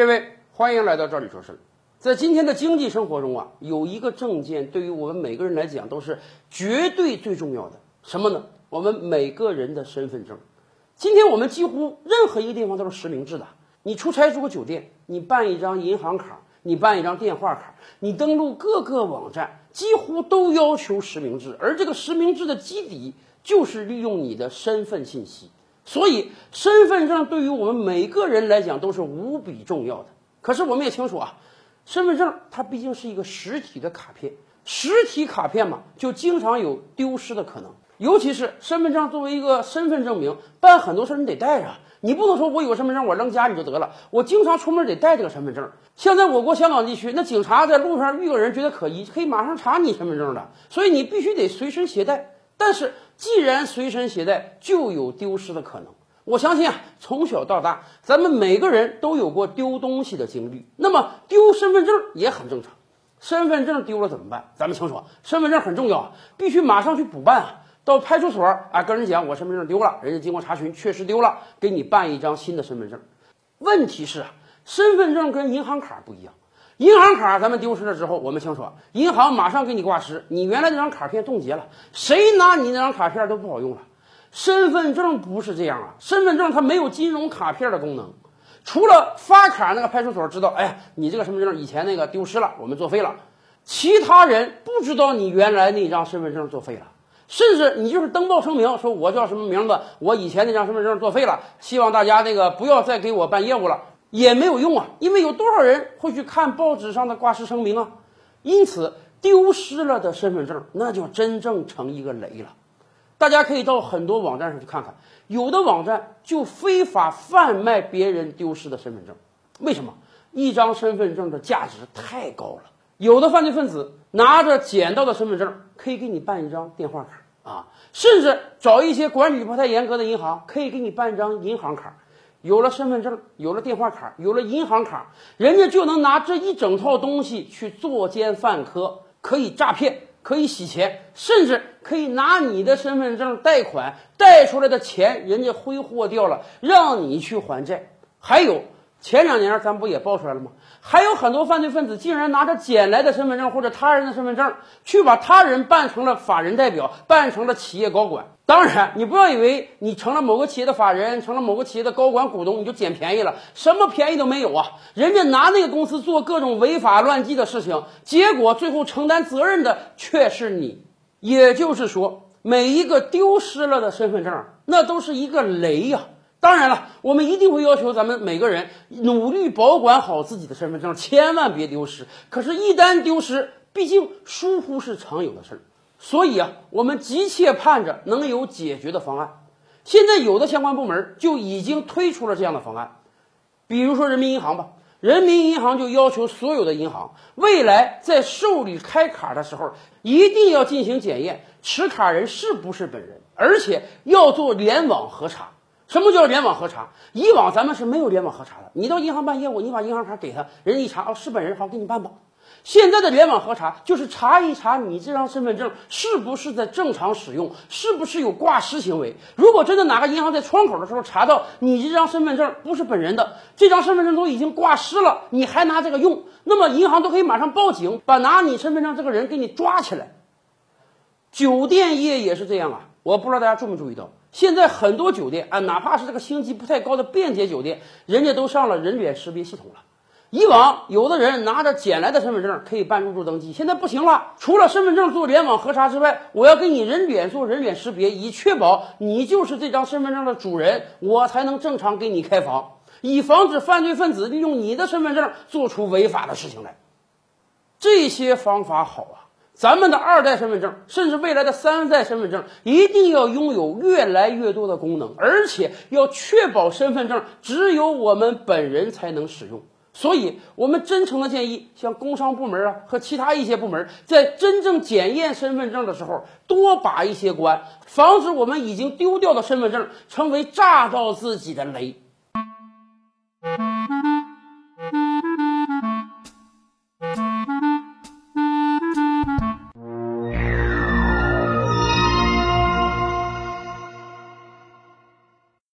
列位，欢迎来到这里说事儿。在今天的经济生活中啊，有一个证件对于我们每个人来讲都是绝对最重要的，什么呢？我们每个人的身份证。今天我们几乎任何一个地方都是实名制的。你出差住个酒店，你办一张银行卡，你办一张电话卡，你登录各个网站，几乎都要求实名制。而这个实名制的基底就是利用你的身份信息。所以，身份证对于我们每个人来讲都是无比重要的。可是我们也清楚啊。身份证它毕竟是一个实体的卡片，实体卡片嘛，就经常有丢失的可能。尤其是身份证作为一个身份证明，办很多事儿你得带着，你不能说我有身份证我扔家里就得了。我经常出门得带这个身份证。现在我国香港地区，那警察在路上遇个人觉得可疑，可以马上查你身份证的，所以你必须得随身携带。但是既然随身携带，就有丢失的可能。我相信啊，从小到大，咱们每个人都有过丢东西的经历。那么丢身份证也很正常。身份证丢了怎么办？咱们清楚，身份证很重要啊，必须马上去补办啊。到派出所啊，跟人讲我身份证丢了，人家经过查询确实丢了，给你办一张新的身份证。问题是啊，身份证跟银行卡不一样。银行卡咱们丢失了之后，我们清楚，银行马上给你挂失，你原来那张卡片冻结了，谁拿你那张卡片都不好用了。身份证不是这样啊，身份证它没有金融卡片的功能，除了发卡那个派出所知道，哎呀，你这个身份证以前那个丢失了，我们作废了，其他人不知道你原来那张身份证作废了，甚至你就是登报声明说我叫什么名字，我以前那张身份证作废了，希望大家那个不要再给我办业务了，也没有用啊，因为有多少人会去看报纸上的挂失声明啊，因此丢失了的身份证那就真正成一个雷了。大家可以到很多网站上去看看，有的网站就非法贩卖别人丢失的身份证。为什么？一张身份证的价值太高了。有的犯罪分子拿着捡到的身份证，可以给你办一张电话卡啊，甚至找一些管理不太严格的银行，可以给你办一张银行卡。有了身份证，有了电话卡，有了银行卡，人家就能拿这一整套东西去作奸犯科，可以诈骗。可以洗钱，甚至可以拿你的身份证贷款，贷出来的钱人家挥霍掉了，让你去还债。还有前两年咱不也爆出来了吗？还有很多犯罪分子竟然拿着捡来的身份证或者他人的身份证，去把他人办成了法人代表，办成了企业高管。当然，你不要以为你成了某个企业的法人，成了某个企业的高管股东，你就捡便宜了。什么便宜都没有啊！人家拿那个公司做各种违法乱纪的事情，结果最后承担责任的却是你。也就是说，每一个丢失了的身份证，那都是一个雷呀。当然了，我们一定会要求咱们每个人努力保管好自己的身份证，千万别丢失。可是，一旦丢失，毕竟疏忽是常有的事儿。所以啊，我们急切盼着能有解决的方案。现在有的相关部门就已经推出了这样的方案，比如说人民银行吧，人民银行就要求所有的银行未来在受理开卡的时候，一定要进行检验持卡人是不是本人，而且要做联网核查。什么叫联网核查？以往咱们是没有联网核查的，你到银行办业务，你把银行卡给他，人家一查，哦，是本人，好，给你办吧。现在的联网核查就是查一查你这张身份证是不是在正常使用，是不是有挂失行为。如果真的哪个银行在窗口的时候查到你这张身份证不是本人的，这张身份证都已经挂失了，你还拿这个用，那么银行都可以马上报警，把拿你身份证这个人给你抓起来。酒店业也是这样啊，我不知道大家注没注意到，现在很多酒店啊，哪怕是这个星级不太高的便捷酒店，人家都上了人脸识别系统了。以往有的人拿着捡来的身份证可以办入住登记，现在不行了。除了身份证做联网核查之外，我要给你人脸做人脸识别，以确保你就是这张身份证的主人，我才能正常给你开房，以防止犯罪分子利用你的身份证做出违法的事情来。这些方法好啊，咱们的二代身份证，甚至未来的三代身份证，一定要拥有越来越多的功能，而且要确保身份证只有我们本人才能使用。所以，我们真诚的建议，像工商部门啊和其他一些部门，在真正检验身份证的时候，多把一些关，防止我们已经丢掉的身份证成为炸到自己的雷。